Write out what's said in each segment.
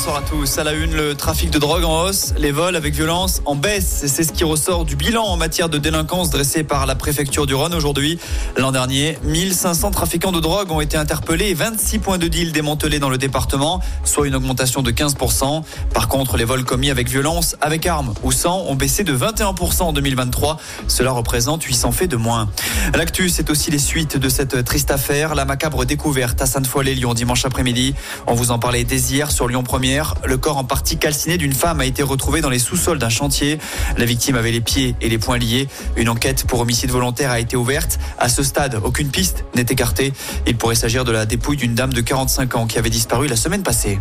Bonsoir à tous. À la une, le trafic de drogue en hausse, les vols avec violence en baisse. C'est ce qui ressort du bilan en matière de délinquance dressé par la préfecture du Rhône aujourd'hui. L'an dernier, 1500 trafiquants de drogue ont été interpellés et 26 points de deal démantelés dans le département, soit une augmentation de 15%. Par contre, les vols commis avec violence, avec armes ou sans, ont baissé de 21% en 2023. Cela représente 800 faits de moins. L'actu, c'est aussi les suites de cette triste affaire, la macabre découverte à Sainte-Foy-les-Lyon dimanche après-midi. On vous en parlait dès hier sur Lyon 1 le corps en partie calciné d'une femme a été retrouvé dans les sous-sols d'un chantier. La victime avait les pieds et les poings liés. Une enquête pour homicide volontaire a été ouverte. À ce stade, aucune piste n'est écartée. Il pourrait s'agir de la dépouille d'une dame de 45 ans qui avait disparu la semaine passée.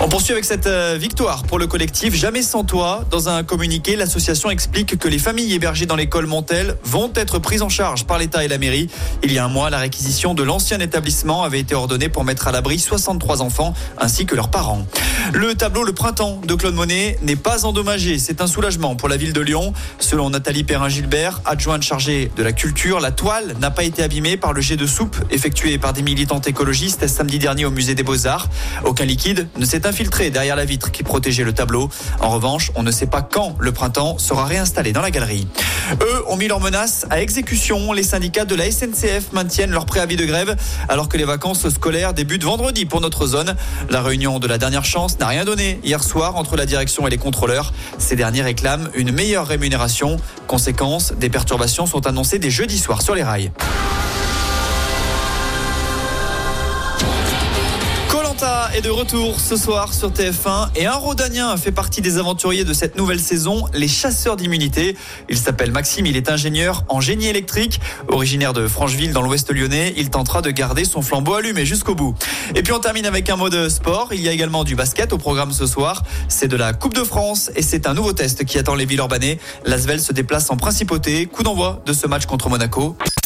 On poursuit avec cette euh, victoire pour le collectif Jamais sans toi. Dans un communiqué, l'association explique que les familles hébergées dans l'école Montel vont être prises en charge par l'État et la mairie. Il y a un mois, la réquisition de l'ancien établissement avait été ordonnée pour mettre à l'abri 63 enfants ainsi que leurs parents. Le tableau Le Printemps de Claude Monet n'est pas endommagé. C'est un soulagement pour la ville de Lyon. Selon Nathalie Perrin-Gilbert, adjointe chargée de la culture, la toile n'a pas été abîmée par le jet de soupe effectué par des militantes écologistes samedi dernier au musée des Beaux-Arts. Aucun liquide ne s'est infiltré derrière la vitre qui protégeait le tableau. En revanche, on ne sait pas quand le printemps sera réinstallé dans la galerie. Eux ont mis leurs menaces à exécution. Les syndicats de la SNCF maintiennent leur préavis de grève alors que les vacances scolaires débutent vendredi pour notre zone. La réunion de la dernière chance n'a rien donné hier soir entre la direction et les contrôleurs. Ces derniers réclament une meilleure rémunération. Conséquence, des perturbations sont annoncées dès jeudi soir sur les rails. Est de retour ce soir sur TF1 et un Rhodanien fait partie des aventuriers de cette nouvelle saison, les chasseurs d'immunité. Il s'appelle Maxime, il est ingénieur en génie électrique, originaire de Francheville dans l'ouest lyonnais. Il tentera de garder son flambeau allumé jusqu'au bout. Et puis on termine avec un mot de sport. Il y a également du basket au programme ce soir. C'est de la Coupe de France et c'est un nouveau test qui attend les villes urbanées. L'Asvel se déplace en principauté. Coup d'envoi de ce match contre Monaco.